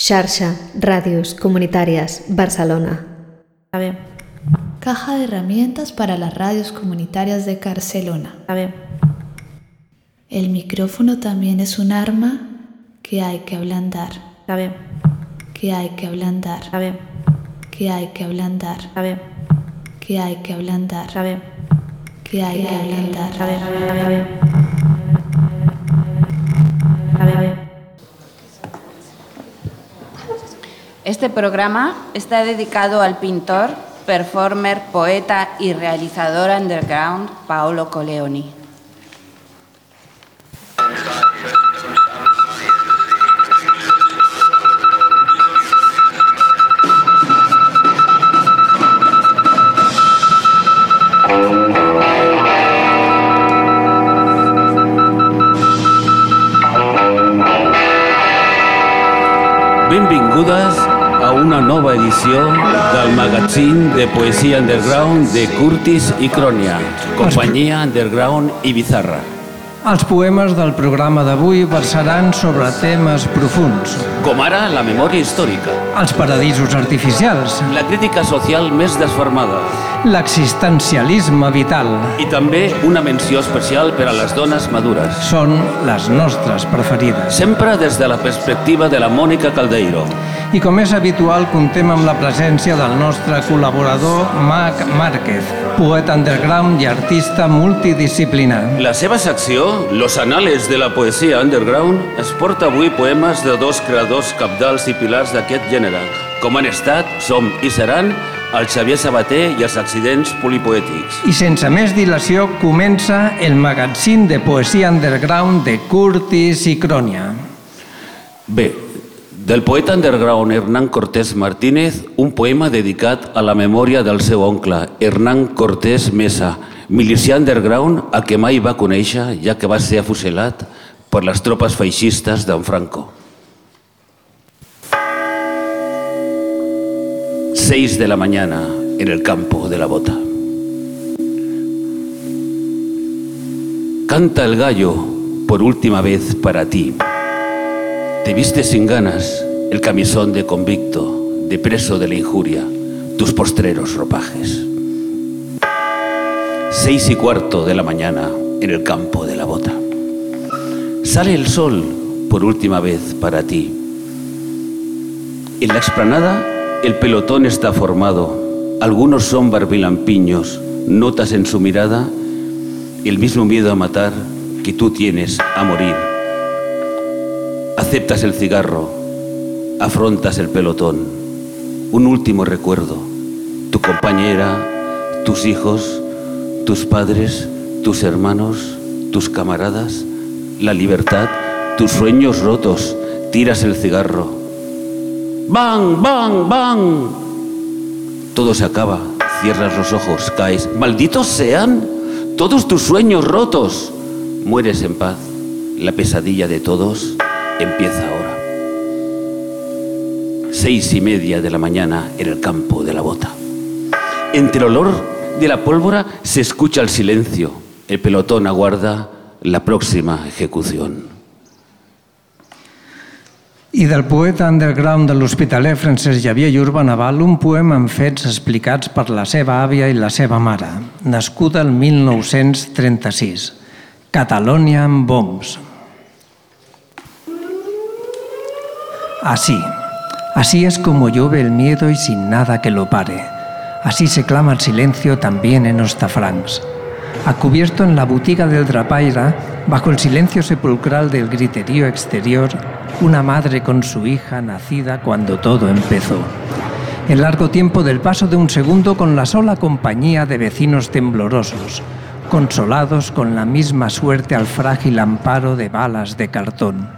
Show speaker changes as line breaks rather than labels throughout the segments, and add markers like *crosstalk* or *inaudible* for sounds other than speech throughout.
Xarxa Radios Comunitarias Barcelona.
A ver.
Caja de herramientas para las radios comunitarias de Barcelona.
A ver.
El micrófono también es un arma que hay que ablandar.
A ver.
Que hay que ablandar.
A ver.
Que hay que ablandar.
A ver.
Que hay que ablandar.
A ver.
Que hay que ablandar.
A ver. A ver. A ver. Este programa está dedicado al pintor, performer, poeta y realizador underground Paolo Coleoni.
Benvingudes una nova edició del magazín de poesia underground de Curtis i Crònia, companyia underground i bizarra.
Els poemes del programa d'avui versaran sobre temes profuns.
Com ara la memòria històrica,
Els paradisos artificials,
la crítica social més desformada
l'existencialisme vital,
i també una menció especial per a les dones madures.
són les nostres preferides.
Sempre des de la perspectiva de la Mònica Caldeiro.
I com és habitual, contem amb la presència del nostre col·laborador Mac Márquez, poeta underground i artista multidisciplinar.
La seva secció, Los anales de la poesia underground, es porta avui poemes de dos creadors capdals i pilars d'aquest gènere, com han estat, som i seran el Xavier Sabater i els accidents polipoètics.
I sense més dilació, comença el magazín de poesia underground de Curtis i Crònia.
Bé, del poeta underground Hernán Cortés Martínez, un poema dedicat a la memòria del seu oncle, Hernán Cortés Mesa, milicià underground a que mai va conèixer, ja que va ser afuselat per les tropes feixistes d'en Franco. 6 de la mañana en el campo de la bota. Canta el gallo por última vez para ti. Te viste sin ganas el camisón de convicto, de preso de la injuria, tus postreros ropajes. Seis y cuarto de la mañana en el campo de la bota. Sale el sol por última vez para ti. En la explanada el pelotón está formado. Algunos son barbilampiños, notas en su mirada el mismo miedo a matar que tú tienes a morir. Aceptas el cigarro, afrontas el pelotón. Un último recuerdo. Tu compañera, tus hijos, tus padres, tus hermanos, tus camaradas, la libertad, tus sueños rotos. Tiras el cigarro. ¡Bang, bang, bang! Todo se acaba. Cierras los ojos, caes. ¡Malditos sean! Todos tus sueños rotos. Mueres en paz. La pesadilla de todos empieza ahora. Seis y media de la mañana en el campo de la bota. Entre el olor de la pólvora se escucha el silencio. El pelotón aguarda la próxima ejecución.
I del poeta underground de l'Hospitaler Francesc Xavier Llurba Naval, un poema amb fets explicats per la seva àvia i la seva mare, nascuda el 1936. Catalònia amb bombs. Así, así es como llueve el miedo y sin nada que lo pare. Así se clama el silencio también en Ostafrancs. A cubierto en la botiga del Drapaira, bajo el silencio sepulcral del griterío exterior, una madre con su hija nacida cuando todo empezó. El largo tiempo del paso de un segundo con la sola compañía de vecinos temblorosos, consolados con la misma suerte al frágil amparo de balas de cartón.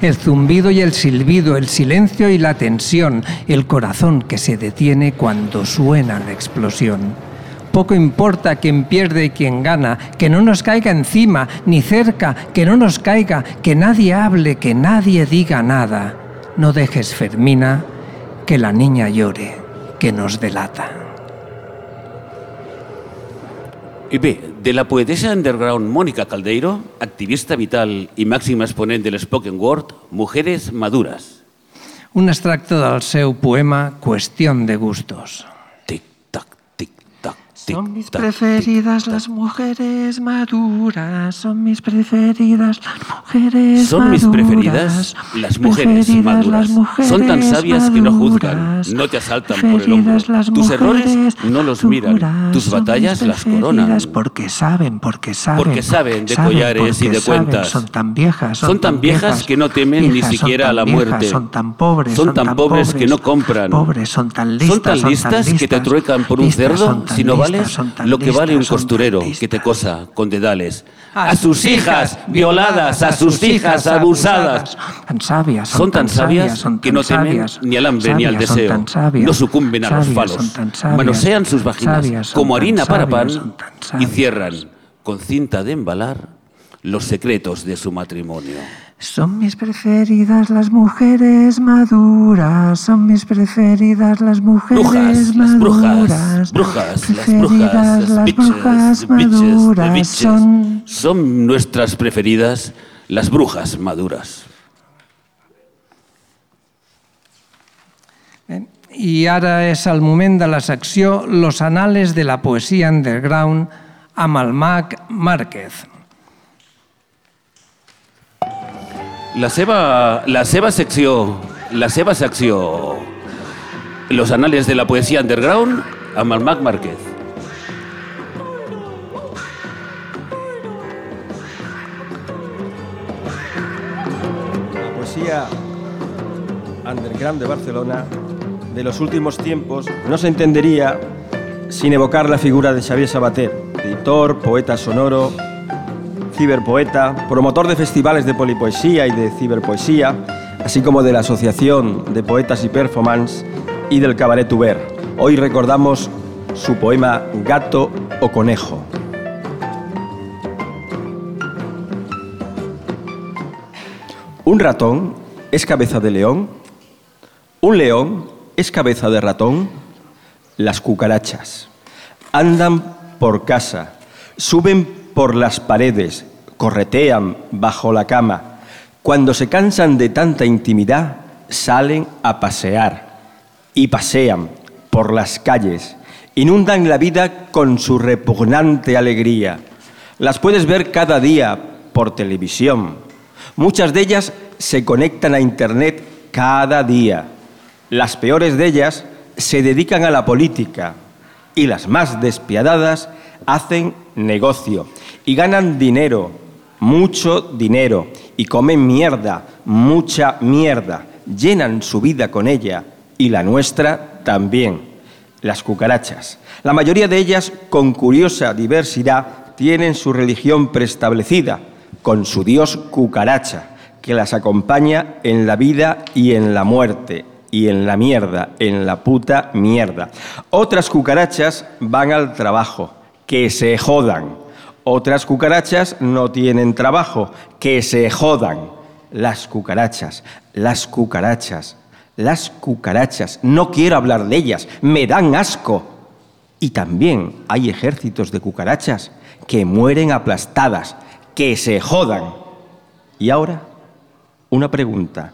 El zumbido y el silbido, el silencio y la tensión, el corazón que se detiene cuando suena la explosión. Poco importa quién pierde y quién gana, que no nos caiga encima, ni cerca, que no nos caiga, que nadie hable, que nadie diga nada. No dejes, Fermina, que la niña llore, que nos delata.
I bé, de la poetessa underground Mònica Caldeiro, activista vital i màxima exponent de l'spoken word, Mujeres Maduras.
un extracte del seu poema Cuestión de gustos. Son mis preferidas las mujeres maduras, son mis preferidas las mujeres
Son mis
maduras.
preferidas las mujeres maduras. Son tan sabias que no juzgan, no te asaltan por el hombro. Tus errores no los miran, tus batallas las coronan.
Porque saben, porque saben.
Porque saben de collares y de cuentas.
Son tan viejas.
Son tan viejas que no temen ni siquiera a la muerte.
Son tan pobres.
Son tan pobres que no compran.
Pobres, son tan listas.
Son tan listas que te truecan por un cerdo si no
listas,
lo que vale un costurero que te cosa con dedales. A sus hijas violadas, a sus hijas abusadas. Son tan sabias que no temen ni al hambre ni al deseo. No sucumben a los falos. Manosean sus vaginas como harina para pan y cierran con cinta de embalar los secretos de su matrimonio.
Son mis preferidas las mujeres maduras, son mis preferidas las mujeres
Brujas, las
maduras.
brujas, brujas, las
preferidas
brujas,
las
bitches,
brujas
bitches, the
maduras
bitches.
son
Son nuestras preferidas, las brujas maduras.
I ara és el moment de la secció Los anales de la poesia underground amb el mag Márquez.
La seva, la seva secció, la seva los anales de la poesía underground amb el Mac Márquez.
La poesía underground de Barcelona de los últimos tiempos no se entendería sin evocar la figura de Xavier Sabater, editor, poeta sonoro, ciberpoeta, promotor de festivales de polipoesía y de ciberpoesía, así como de la Asociación de Poetas y Performance y del Cabaret Uber. Hoy recordamos su poema Gato o Conejo. Un ratón es cabeza de león. Un león es cabeza de ratón. Las cucarachas andan por casa, suben por las paredes, corretean bajo la cama. Cuando se cansan de tanta intimidad, salen a pasear y pasean por las calles, inundan la vida con su repugnante alegría. Las puedes ver cada día por televisión. Muchas de ellas se conectan a Internet cada día. Las peores de ellas se dedican a la política y las más despiadadas hacen negocio y ganan dinero, mucho dinero, y comen mierda, mucha mierda, llenan su vida con ella y la nuestra también. Las cucarachas. La mayoría de ellas, con curiosa diversidad, tienen su religión preestablecida, con su dios cucaracha, que las acompaña en la vida y en la muerte, y en la mierda, en la puta mierda. Otras cucarachas van al trabajo, que se jodan. Otras cucarachas no tienen trabajo, que se jodan. Las cucarachas, las cucarachas, las cucarachas. No quiero hablar de ellas, me dan asco. Y también hay ejércitos de cucarachas que mueren aplastadas, que se jodan. Y ahora, una pregunta.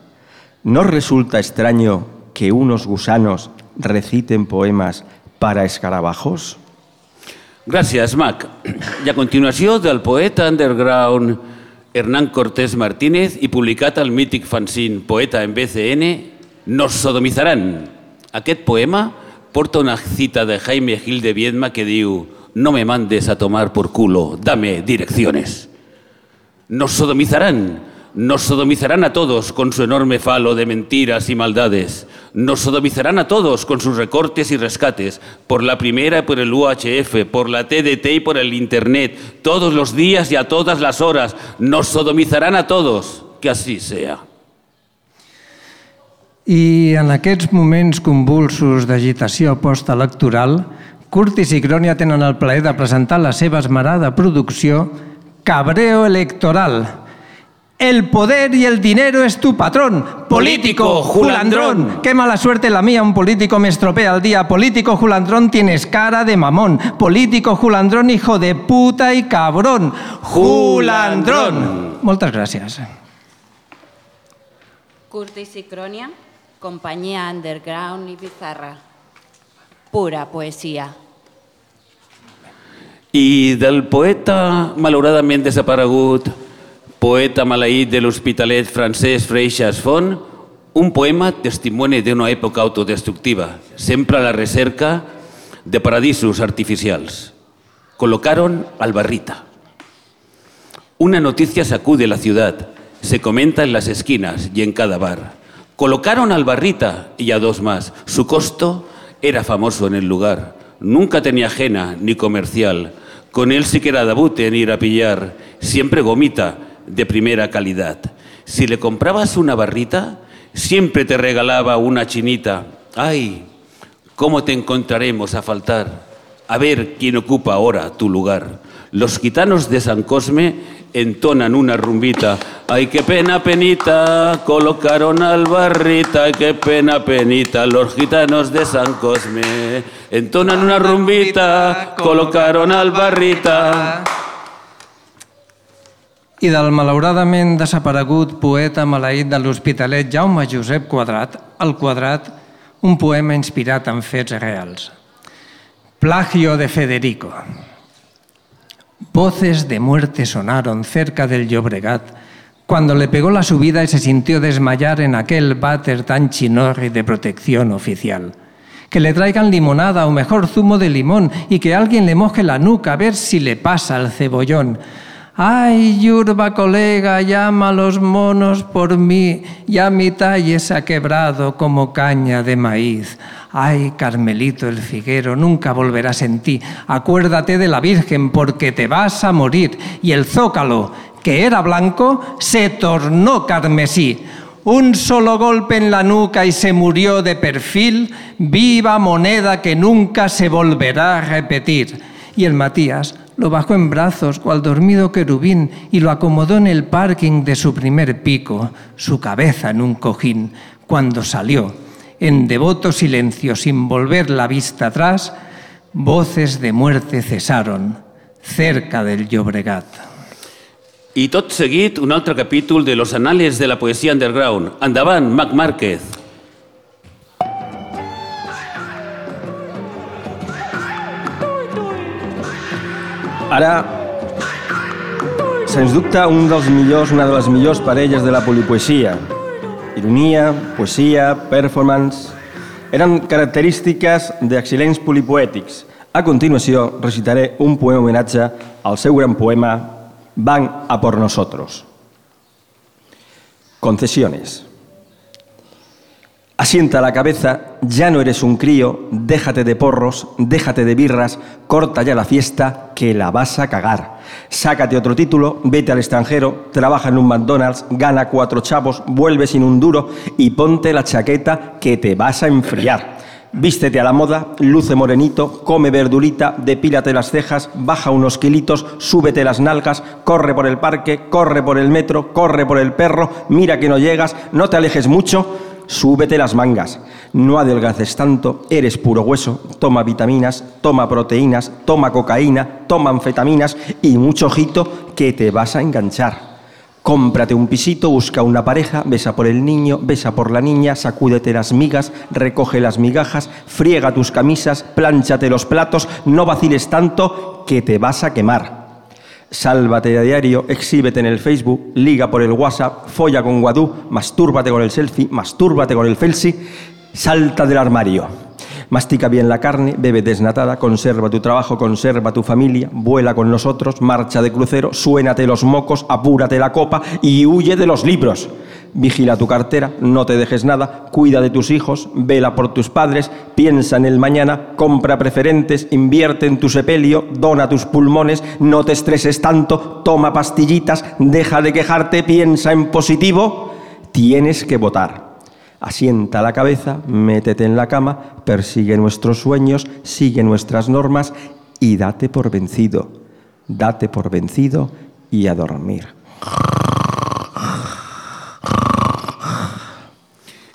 ¿No resulta extraño que unos gusanos reciten poemas para escarabajos?
Gràcies, Mac. I a continuació del poeta underground Hernán Cortés Martínez i publicat al mític fanzine Poeta en BCN, Nos sodomizarán. Aquest poema porta una cita de Jaime Gil de Viedma que diu No me mandes a tomar por culo, dame direcciones. Nos sodomizarán. Nos sodomizarán a todos con su enorme falo de mentiras y maldades. Nos sodomizarán a todos con sus recortes y rescates, por la primera, por el UHF, por la TDT y por el Internet, todos los días y a todas las horas. Nos sodomizarán a todos. Que así sea.
I en aquests moments convulsos d'agitació postelectoral, Curtis i Crònia tenen el plaer de presentar la seva esmerada producció Cabreo Electoral. El poder y el dinero es tu patrón. Político, julandrón. Qué mala suerte la mía, un político me estropea el día. Político, julandrón, tienes cara de mamón. Político, julandrón, hijo de puta y cabrón. Julandrón. Moltes gràcies.
Curtis i Crònia, Compañía underground y bizarra. Pura poesía.
I del poeta malauradament desaparegut, poeta maleït de l'Hospitalet Francesc Freixas Font, un poema testimoni d'una època autodestructiva, sempre a la recerca de paradisos artificials. Colocaron Albarrita. Una noticia sacude la ciudad, se comenta en las esquinas y en cada bar. Colocaron Albarrita y a dos más. Su costo era famoso en el lugar. Nunca tenía ajena ni comercial. Con él sí que era en ir a pillar. Siempre gomita de primera calidad. Si le comprabas una barrita, siempre te regalaba una chinita. ¡Ay! ¿Cómo te encontraremos a faltar? A ver quién ocupa ahora tu lugar. Los gitanos de San Cosme entonan una rumbita. Ay, qué pena, penita, colocaron al barrita. Ay, qué pena, penita, los gitanos de San Cosme entonan una rumbita, colocaron al barrita.
I del malauradament desaparegut poeta maleït de l'Hospitalet Jaume Josep Quadrat, el Quadrat, un poema inspirat en fets reals. Plagio de Federico. Voces de muerte sonaron cerca del Llobregat cuando le pegó la subida y se sintió desmayar en aquel váter tan chinorri de protección oficial. Que le traigan limonada o mejor zumo de limón y que alguien le moje la nuca a ver si le pasa el cebollón. Ay, yurba colega, llama a los monos por mí, ya mi talle se ha quebrado como caña de maíz. Ay, Carmelito el figuero, nunca volverás en ti. Acuérdate de la Virgen porque te vas a morir. Y el zócalo, que era blanco, se tornó carmesí. Un solo golpe en la nuca y se murió de perfil, viva moneda que nunca se volverá a repetir. Y el Matías lo bajó en brazos cual dormido querubín y lo acomodó en el parking de su primer pico, su cabeza en un cojín. Cuando salió, en devoto silencio, sin volver la vista atrás, voces de muerte cesaron cerca del Llobregat.
I tot seguit, un altre capítol de los anales de la poesia underground. Endavant, Mac Márquez.
Ara, sens dubte, un dels millors, una de les millors parelles de la polipoesia. Ironia, poesia, performance... Eren característiques d'excel·lents polipoètics. A continuació, recitaré un poema homenatge al seu gran poema Van a por nosotros. Concesiones. Asienta la cabeza, ya no eres un crío, déjate de porros, déjate de birras, corta ya la fiesta, que la vas a cagar. Sácate otro título, vete al extranjero, trabaja en un McDonald's, gana cuatro chavos, vuelve sin un duro y ponte la chaqueta que te vas a enfriar. Vístete a la moda, luce morenito, come verdurita, depílate las cejas, baja unos kilitos, súbete las nalgas, corre por el parque, corre por el metro, corre por el perro, mira que no llegas, no te alejes mucho, súbete las mangas. No adelgaces tanto, eres puro hueso, toma vitaminas, toma proteínas, toma cocaína, toma anfetaminas y mucho ojito que te vas a enganchar. Cómprate un pisito, busca una pareja, besa por el niño, besa por la niña, sacúdete las migas, recoge las migajas, friega tus camisas, plánchate los platos, no vaciles tanto que te vas a quemar. Sálvate a diario, exhíbete en el Facebook, liga por el WhatsApp, folla con Guadú, mastúrbate con el selfie, mastúrbate con el Felsi, salta del armario. Mastica bien la carne, bebe desnatada, conserva tu trabajo, conserva tu familia, vuela con nosotros, marcha de crucero, suénate los mocos, apúrate la copa y huye de los libros. Vigila tu cartera, no te dejes nada, cuida de tus hijos, vela por tus padres, piensa en el mañana, compra preferentes, invierte en tu sepelio, dona tus pulmones, no te estreses tanto, toma pastillitas, deja de quejarte, piensa en positivo, tienes que votar. Asienta la cabeza, métete en la cama, persigue nuestros sueños, sigue nuestras normas y date por vencido. Date por vencido y a dormir.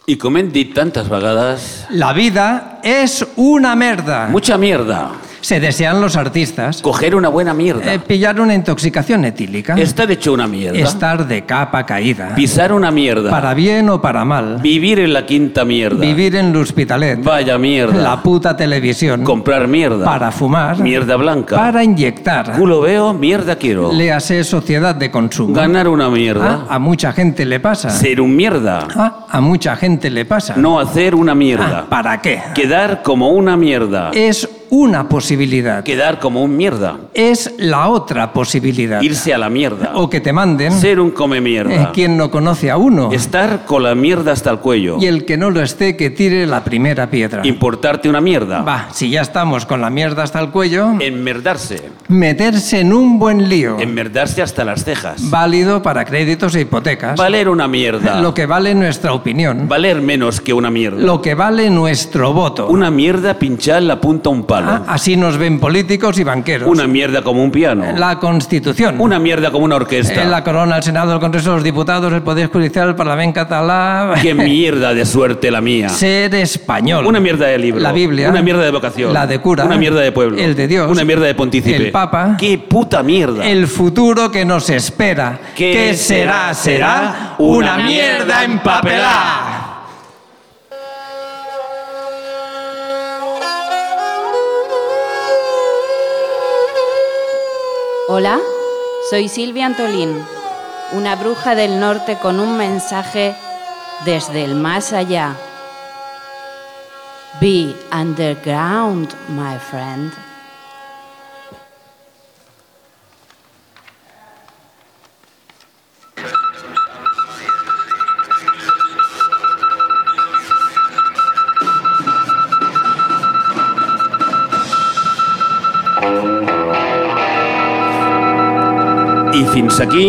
I com hem dit tantes vegades,
La vida es una merda.
mucha mierda.
Se desean los artistas
Coger una buena mierda.
eh, pillar una intoxicación etílica,
Estar hecho una mierda.
estar de capa caída,
Pisar una mierda.
para bien o para mal,
Vivir en la quinta mierda.
vivir en el hospitalet,
Vaya mierda.
la puta televisión,
Comprar mierda.
para fumar,
Mierda blanca.
para inyectar,
Culo veo, mierda quiero.
léase sociedad de consumo.
Ganar una mierda.
Ah, a mucha gente le pasa.
Ser un mierda.
Ah, a mucha gente le pasa.
No hacer una mierda.
Ah, ¿Para qué?
Quedar como una mierda.
Es una posibilidad.
Quedar como un mierda.
Es la otra posibilidad.
Irse a la mierda.
O que te manden.
Ser un come
eh,
mierda.
quien no conoce a uno.
Estar con la mierda hasta el cuello.
Y el que no lo esté, que tire la primera piedra.
Importarte una mierda.
Va, si ya estamos con la mierda hasta el cuello,
Enmerdarse.
meterse en un buen lío.
Enmerdarse hasta las cejas.
Válido para créditos e hipotecas.
Valer una mierda.
Lo que vale nuestra opinión.
Valer menos que una mierda.
Lo que vale nuestro voto.
Una mierda pinchar la punta a un palo.
Ah, así nos ven políticos y banqueros.
Una mierda como un piano.
La Constitución.
Una mierda como una orquesta.
En la corona, el Senado, el Congreso los Diputados, el Poder Judicial, el Parlamento catalán. *laughs*
Qué mierda de suerte la mía.
Ser español.
Una mierda de libro.
La Biblia.
Una mierda de vocación.
La de cura.
Una mierda de pueblo.
El de Dios.
Una mierda de pontícipe.
El Papa.
Qué puta mierda.
El futuro que nos espera.
¿Qué
¿Qué será? Será una mierda empapelada.
Hola, soy Silvia Antolín, una bruja del norte con un mensaje desde el más allá. Be underground, my friend.
I fins aquí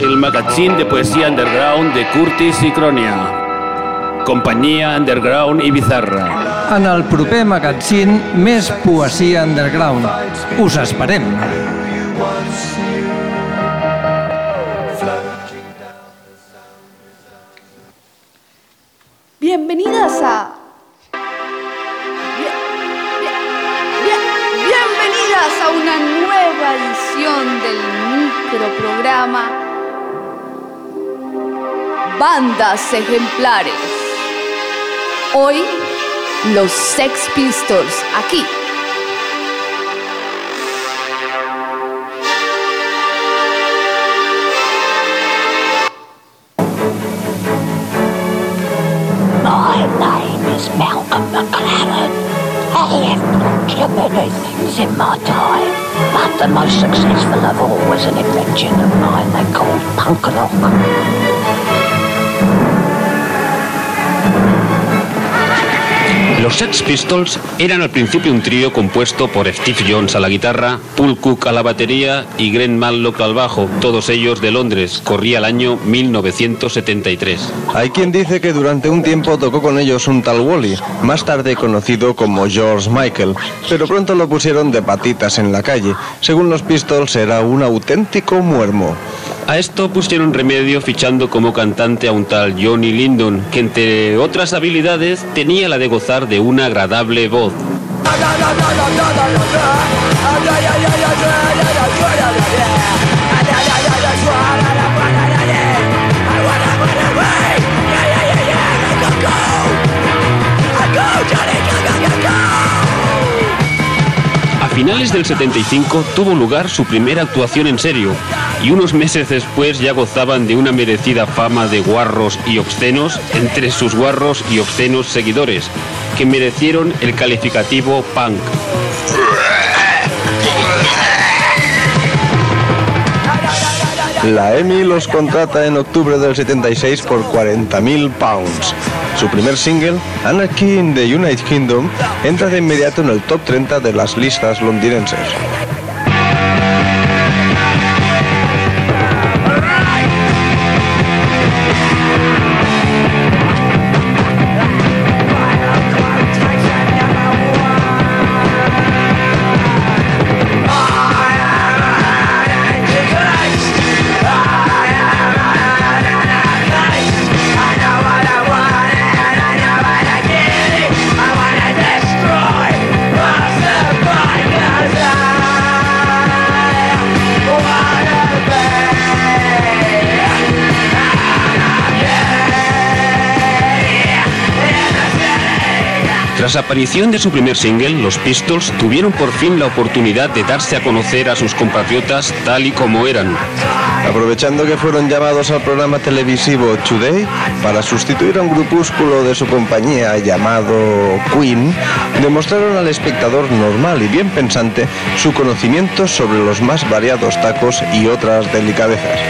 el magazín de poesia underground de Curtis i Crònia. Companyia underground i bizarra.
En el proper magazín, més poesia underground. Us esperem.
Bienvenidas a. Bien- bien- bien- bienvenidas a una nueva edición del microprograma Bandas Ejemplares. Hoy, los Sex Pistols aquí.
My name is Malcolm. Put many things in my time, but the most successful of all was an invention of mine they called punk.
Los Sex Pistols eran al principio un trío compuesto por Steve Jones a la guitarra, Paul Cook a la batería y Glenn Matlock al bajo, todos ellos de Londres. Corría el año 1973.
Hay quien dice que durante un tiempo tocó con ellos un tal Wally, más tarde conocido como George Michael, pero pronto lo pusieron de patitas en la calle. Según los Pistols era un auténtico muermo.
A esto pusieron remedio fichando como cantante a un tal Johnny Lindon, que entre otras habilidades tenía la de gozar de una agradable voz. Finales del 75 tuvo lugar su primera actuación en serio y unos meses después ya gozaban de una merecida fama de guarros y obscenos entre sus guarros y obscenos seguidores, que merecieron el calificativo punk.
La EMI los contrata en octubre del 76 por 40.000 pounds. Su primer single, Anarchy in the United Kingdom, entra de inmediato en el top 30 de las listas londinenses.
Tras la aparición de su primer single, los Pistols tuvieron por fin la oportunidad de darse a conocer a sus compatriotas tal y como eran.
Aprovechando que fueron llamados al programa televisivo Today para sustituir a un grupúsculo de su compañía llamado Queen, demostraron al espectador normal y bien pensante su conocimiento sobre los más variados tacos y otras delicadezas.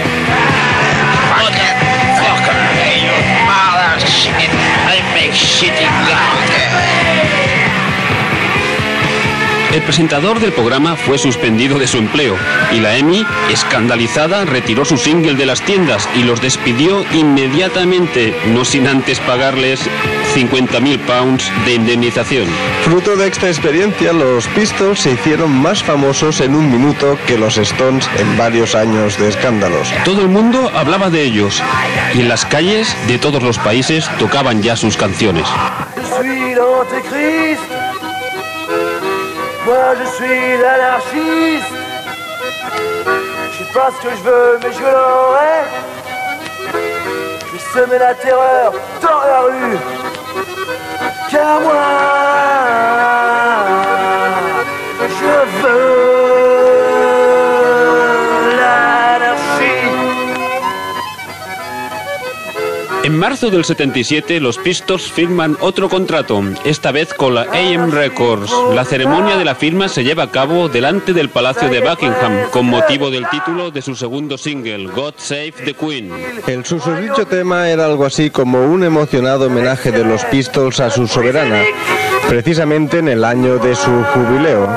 El presentador del programa fue suspendido de su empleo y la Emmy, escandalizada, retiró su single de las tiendas y los despidió inmediatamente, no sin antes pagarles 50.000 pounds de indemnización.
Fruto de esta experiencia, los Pistols se hicieron más famosos en un minuto que los Stones en varios años de escándalos.
Todo el mundo hablaba de ellos y en las calles de todos los países tocaban ya sus canciones.
Je suis l'anarchiste. Je sais pas ce que je veux, mais je l'aurai. Je vais semer la terreur dans la rue. Car moi,
En marzo del 77, los Pistols firman otro contrato, esta vez con la AM Records. La ceremonia de la firma se lleva a cabo delante del Palacio de Buckingham, con motivo del título de su segundo single, God Save the Queen.
El susodicho tema era algo así como un emocionado homenaje de los Pistols a su soberana, precisamente en el año de su jubileo.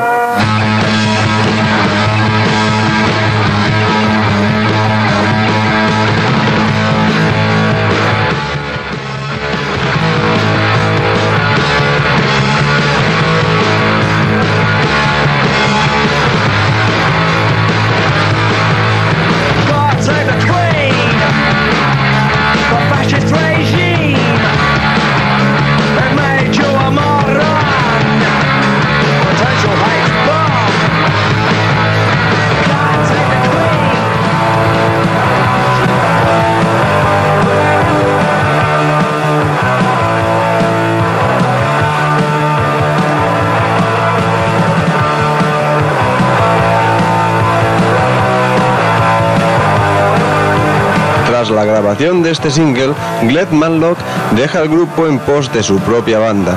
Grabación de este single, Glenn Matlock deja el grupo en pos de su propia banda.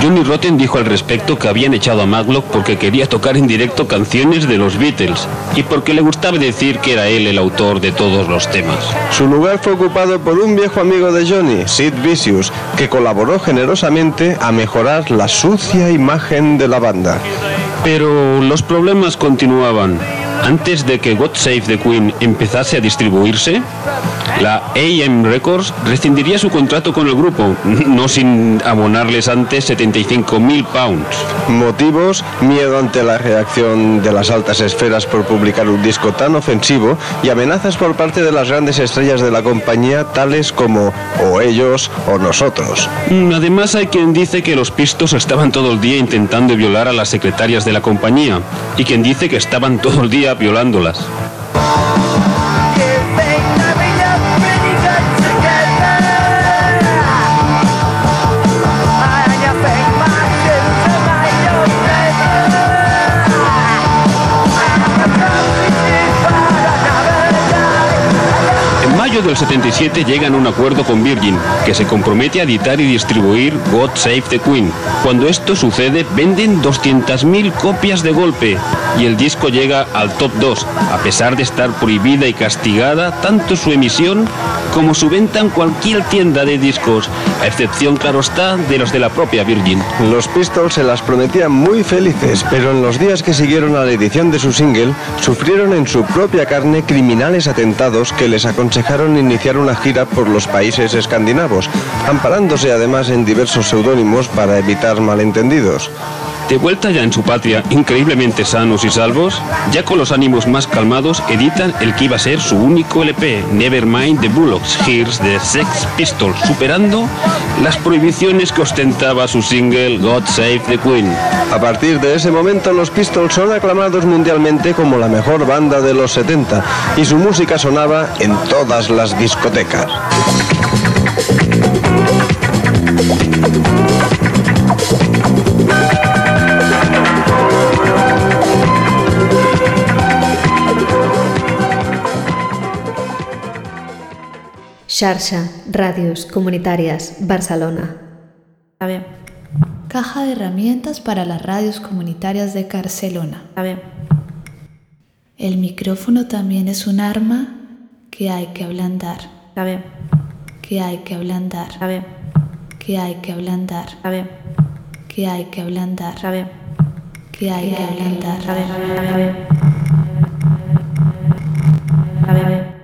Johnny Rotten dijo al respecto que habían echado a Maglock porque quería tocar en directo canciones de los Beatles y porque le gustaba decir que era él el autor de todos los temas.
Su lugar fue ocupado por un viejo amigo de Johnny, Sid Vicious, que colaboró generosamente a mejorar la sucia imagen de la banda.
Pero los problemas continuaban. Antes de que God Save the Queen empezase a distribuirse, la AM Records rescindiría su contrato con el grupo, no sin abonarles antes 75.000 pounds.
Motivos, miedo ante la reacción de las altas esferas por publicar un disco tan ofensivo y amenazas por parte de las grandes estrellas de la compañía tales como o ellos o nosotros.
Mm, Además hay quien dice que los pistos estaban todo el día intentando violar a las secretarias de la compañía y quien dice que estaban todo el día violándolas. Del 77 llegan a un acuerdo con Virgin, que se compromete a editar y distribuir God Save the Queen. Cuando esto sucede, venden 200.000 copias de golpe y el disco llega al top 2, a pesar de estar prohibida y castigada tanto su emisión como su venta en cualquier tienda de discos, a excepción, claro está, de los de la propia Virgin.
Los Pistols se las prometían muy felices, pero en los días que siguieron a la edición de su single, sufrieron en su propia carne criminales atentados que les aconsejaron iniciar una gira por los países escandinavos, amparándose además en diversos seudónimos para evitar malentendidos.
De vuelta ya en su patria, increíblemente sanos y salvos, ya con los ánimos más calmados, editan el que iba a ser su único LP, Nevermind the Bullocks, Here's the Sex Pistols, superando las prohibiciones que ostentaba su single God Save the Queen.
A partir de ese momento, los Pistols son aclamados mundialmente como la mejor banda de los 70 y su música sonaba en todas las discotecas.
Xarxa Radios Comunitarias Barcelona.
A ver. Caja de herramientas para las radios comunitarias de Barcelona.
A ver.
El micrófono también es un arma que hay que ablandar.
A ver.
Que hay que ablandar.
A ver.
Que hay que ablandar.
A ver.
Que hay que ablandar.
A ver.
Que hay que ablandar.
A ver.